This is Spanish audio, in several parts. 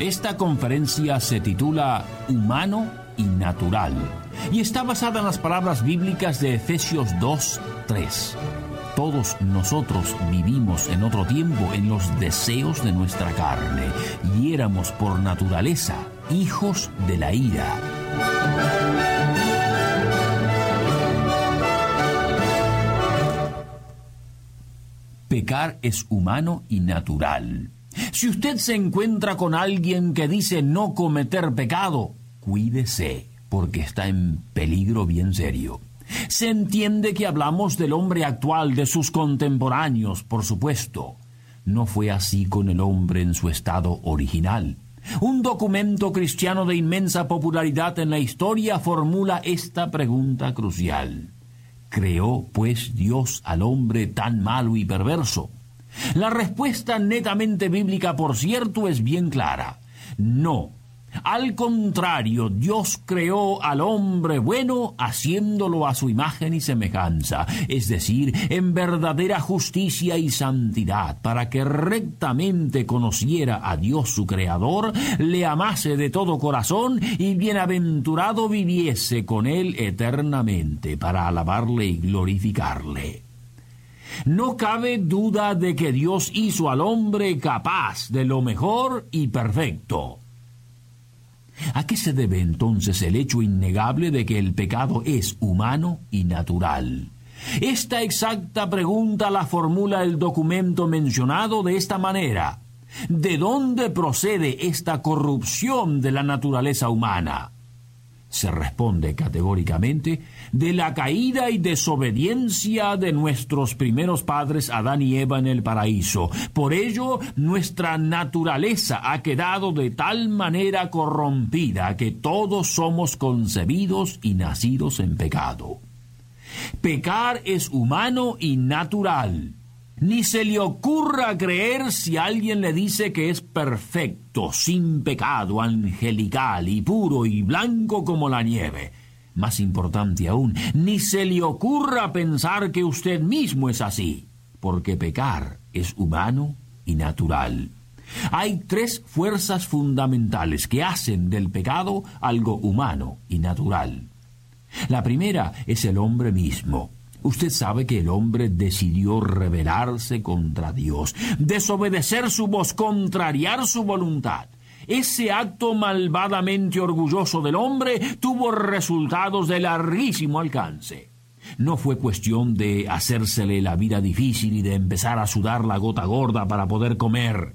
Esta conferencia se titula Humano y Natural y está basada en las palabras bíblicas de Efesios 2, 3. Todos nosotros vivimos en otro tiempo en los deseos de nuestra carne y éramos por naturaleza hijos de la ira. Pecar es humano y natural. Si usted se encuentra con alguien que dice no cometer pecado, cuídese, porque está en peligro bien serio. Se entiende que hablamos del hombre actual, de sus contemporáneos, por supuesto. No fue así con el hombre en su estado original. Un documento cristiano de inmensa popularidad en la historia formula esta pregunta crucial. ¿Creó, pues, Dios al hombre tan malo y perverso? La respuesta netamente bíblica, por cierto, es bien clara. No. Al contrario, Dios creó al hombre bueno haciéndolo a su imagen y semejanza, es decir, en verdadera justicia y santidad, para que rectamente conociera a Dios su Creador, le amase de todo corazón y bienaventurado viviese con él eternamente, para alabarle y glorificarle. No cabe duda de que Dios hizo al hombre capaz de lo mejor y perfecto. ¿A qué se debe entonces el hecho innegable de que el pecado es humano y natural? Esta exacta pregunta la formula el documento mencionado de esta manera. ¿De dónde procede esta corrupción de la naturaleza humana? Se responde categóricamente de la caída y desobediencia de nuestros primeros padres Adán y Eva en el paraíso. Por ello, nuestra naturaleza ha quedado de tal manera corrompida que todos somos concebidos y nacidos en pecado. Pecar es humano y natural. Ni se le ocurra creer si alguien le dice que es perfecto, sin pecado, angelical y puro y blanco como la nieve. Más importante aún, ni se le ocurra pensar que usted mismo es así, porque pecar es humano y natural. Hay tres fuerzas fundamentales que hacen del pecado algo humano y natural. La primera es el hombre mismo. Usted sabe que el hombre decidió rebelarse contra Dios, desobedecer su voz, contrariar su voluntad. Ese acto malvadamente orgulloso del hombre tuvo resultados de larguísimo alcance. No fue cuestión de hacérsele la vida difícil y de empezar a sudar la gota gorda para poder comer.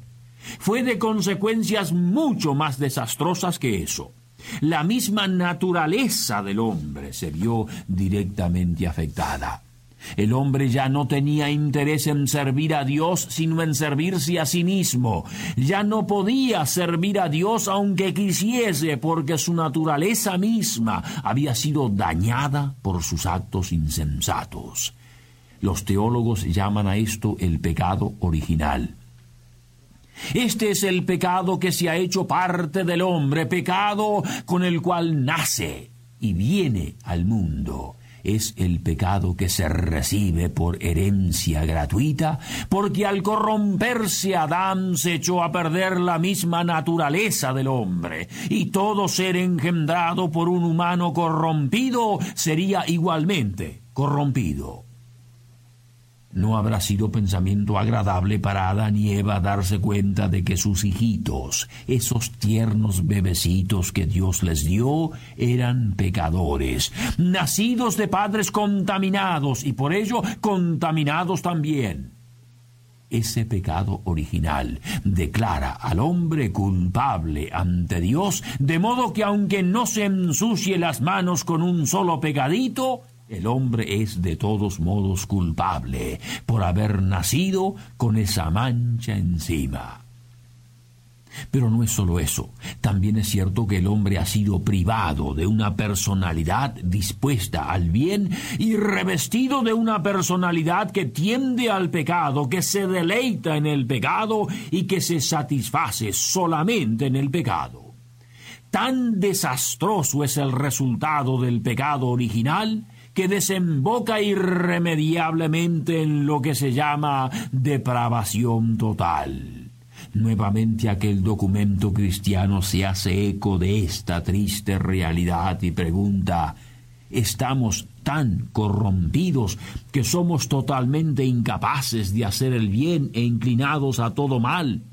Fue de consecuencias mucho más desastrosas que eso. La misma naturaleza del hombre se vio directamente afectada. El hombre ya no tenía interés en servir a Dios, sino en servirse a sí mismo. Ya no podía servir a Dios aunque quisiese, porque su naturaleza misma había sido dañada por sus actos insensatos. Los teólogos llaman a esto el pecado original. Este es el pecado que se ha hecho parte del hombre, pecado con el cual nace y viene al mundo. Es el pecado que se recibe por herencia gratuita, porque al corromperse Adán se echó a perder la misma naturaleza del hombre, y todo ser engendrado por un humano corrompido sería igualmente corrompido. No habrá sido pensamiento agradable para Adán y Eva darse cuenta de que sus hijitos, esos tiernos bebecitos que Dios les dio, eran pecadores, nacidos de padres contaminados y por ello contaminados también. Ese pecado original declara al hombre culpable ante Dios, de modo que aunque no se ensucie las manos con un solo pecadito, el hombre es de todos modos culpable por haber nacido con esa mancha encima. Pero no es solo eso. También es cierto que el hombre ha sido privado de una personalidad dispuesta al bien y revestido de una personalidad que tiende al pecado, que se deleita en el pecado y que se satisface solamente en el pecado. Tan desastroso es el resultado del pecado original que desemboca irremediablemente en lo que se llama depravación total. Nuevamente aquel documento cristiano se hace eco de esta triste realidad y pregunta ¿Estamos tan corrompidos que somos totalmente incapaces de hacer el bien e inclinados a todo mal?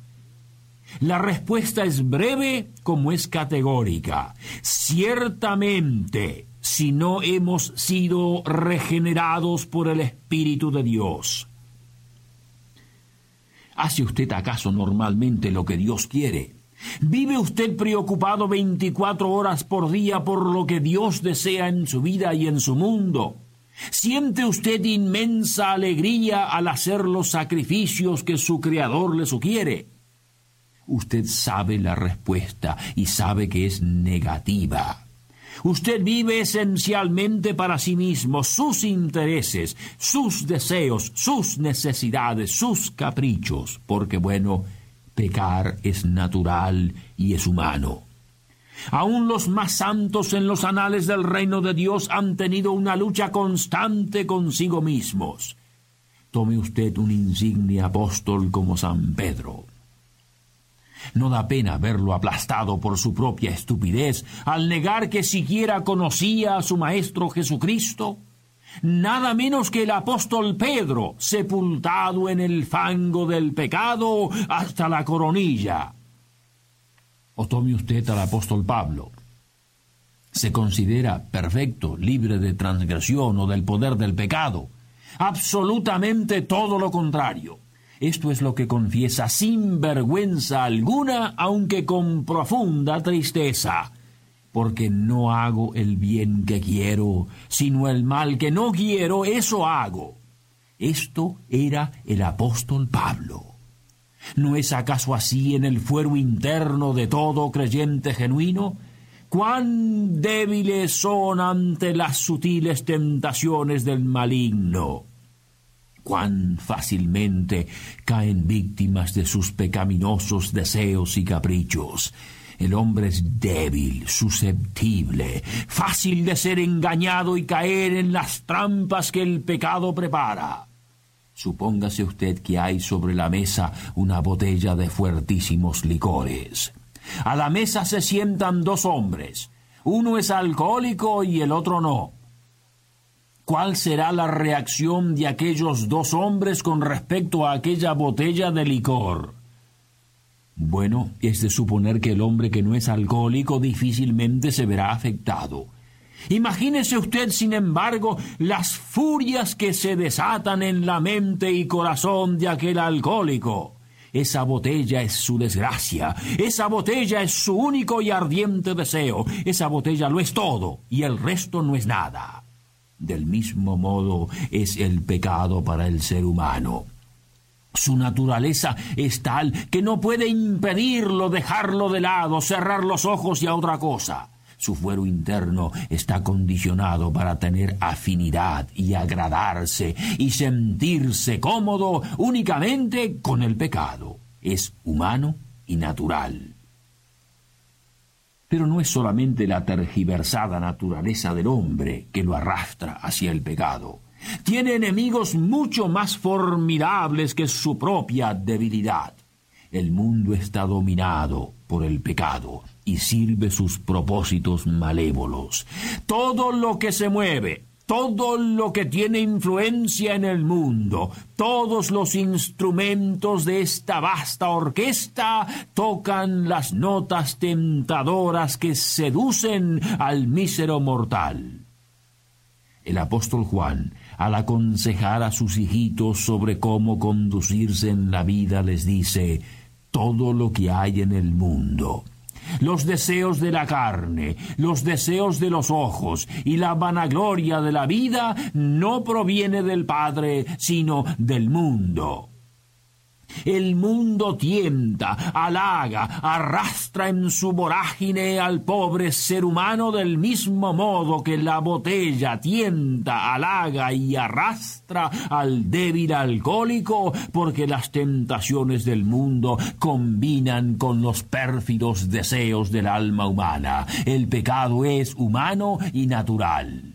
La respuesta es breve como es categórica. Ciertamente, si no hemos sido regenerados por el Espíritu de Dios. ¿Hace usted acaso normalmente lo que Dios quiere? ¿Vive usted preocupado 24 horas por día por lo que Dios desea en su vida y en su mundo? ¿Siente usted inmensa alegría al hacer los sacrificios que su Creador le sugiere? Usted sabe la respuesta y sabe que es negativa. Usted vive esencialmente para sí mismo, sus intereses, sus deseos, sus necesidades, sus caprichos, porque bueno, pecar es natural y es humano. Aún los más santos en los anales del reino de Dios han tenido una lucha constante consigo mismos. Tome usted un insigne apóstol como San Pedro. No da pena verlo aplastado por su propia estupidez al negar que siquiera conocía a su Maestro Jesucristo. Nada menos que el apóstol Pedro, sepultado en el fango del pecado hasta la coronilla. O tome usted al apóstol Pablo. Se considera perfecto, libre de transgresión o del poder del pecado. Absolutamente todo lo contrario esto es lo que confiesa sin vergüenza alguna, aunque con profunda tristeza, porque no hago el bien que quiero, sino el mal que no quiero, eso hago. Esto era el apóstol Pablo. ¿No es acaso así en el fuero interno de todo creyente genuino? ¿Cuán débiles son ante las sutiles tentaciones del maligno? Cuán fácilmente caen víctimas de sus pecaminosos deseos y caprichos. El hombre es débil, susceptible, fácil de ser engañado y caer en las trampas que el pecado prepara. Supóngase usted que hay sobre la mesa una botella de fuertísimos licores. A la mesa se sientan dos hombres. Uno es alcohólico y el otro no. ¿Cuál será la reacción de aquellos dos hombres con respecto a aquella botella de licor? Bueno, es de suponer que el hombre que no es alcohólico difícilmente se verá afectado. Imagínese usted, sin embargo, las furias que se desatan en la mente y corazón de aquel alcohólico. Esa botella es su desgracia, esa botella es su único y ardiente deseo, esa botella lo es todo y el resto no es nada. Del mismo modo es el pecado para el ser humano. Su naturaleza es tal que no puede impedirlo dejarlo de lado, cerrar los ojos y a otra cosa. Su fuero interno está condicionado para tener afinidad y agradarse y sentirse cómodo únicamente con el pecado. Es humano y natural. Pero no es solamente la tergiversada naturaleza del hombre que lo arrastra hacia el pecado. Tiene enemigos mucho más formidables que su propia debilidad. El mundo está dominado por el pecado y sirve sus propósitos malévolos. Todo lo que se mueve, todo lo que tiene influencia en el mundo, todos los instrumentos de esta vasta orquesta tocan las notas tentadoras que seducen al mísero mortal. El apóstol Juan, al aconsejar a sus hijitos sobre cómo conducirse en la vida, les dice, todo lo que hay en el mundo, los deseos de la carne, los deseos de los ojos y la vanagloria de la vida no proviene del Padre, sino del mundo. El mundo tienta, halaga, arrastra en su vorágine al pobre ser humano del mismo modo que la botella tienta, halaga y arrastra al débil alcohólico, porque las tentaciones del mundo combinan con los pérfidos deseos del alma humana. El pecado es humano y natural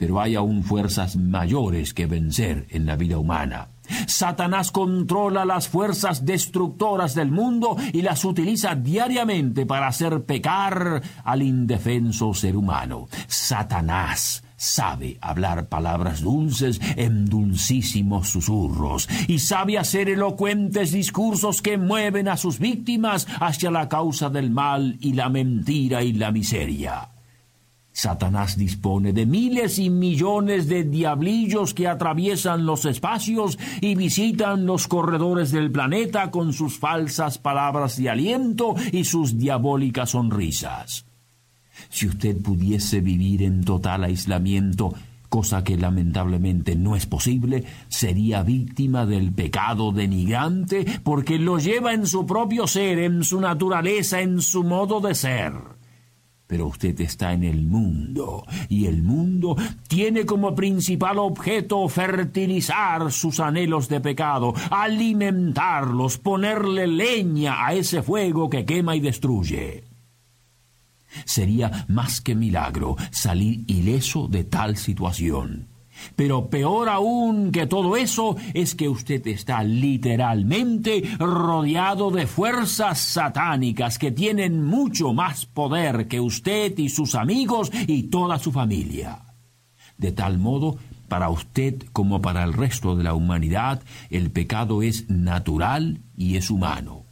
pero hay aún fuerzas mayores que vencer en la vida humana. Satanás controla las fuerzas destructoras del mundo y las utiliza diariamente para hacer pecar al indefenso ser humano. Satanás sabe hablar palabras dulces en dulcísimos susurros y sabe hacer elocuentes discursos que mueven a sus víctimas hacia la causa del mal y la mentira y la miseria. Satanás dispone de miles y millones de diablillos que atraviesan los espacios y visitan los corredores del planeta con sus falsas palabras de aliento y sus diabólicas sonrisas. Si usted pudiese vivir en total aislamiento, cosa que lamentablemente no es posible, sería víctima del pecado denigrante porque lo lleva en su propio ser, en su naturaleza, en su modo de ser pero usted está en el mundo y el mundo tiene como principal objeto fertilizar sus anhelos de pecado, alimentarlos, ponerle leña a ese fuego que quema y destruye. Sería más que milagro salir ileso de tal situación. Pero peor aún que todo eso es que usted está literalmente rodeado de fuerzas satánicas que tienen mucho más poder que usted y sus amigos y toda su familia. De tal modo, para usted como para el resto de la humanidad, el pecado es natural y es humano.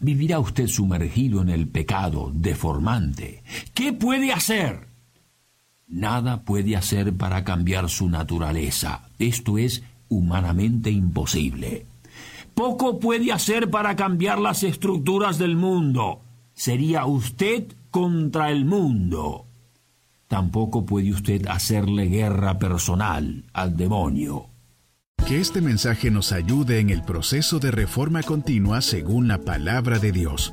¿Vivirá usted sumergido en el pecado deformante? ¿Qué puede hacer? Nada puede hacer para cambiar su naturaleza. Esto es humanamente imposible. Poco puede hacer para cambiar las estructuras del mundo. Sería usted contra el mundo. Tampoco puede usted hacerle guerra personal al demonio. Que este mensaje nos ayude en el proceso de reforma continua según la palabra de Dios.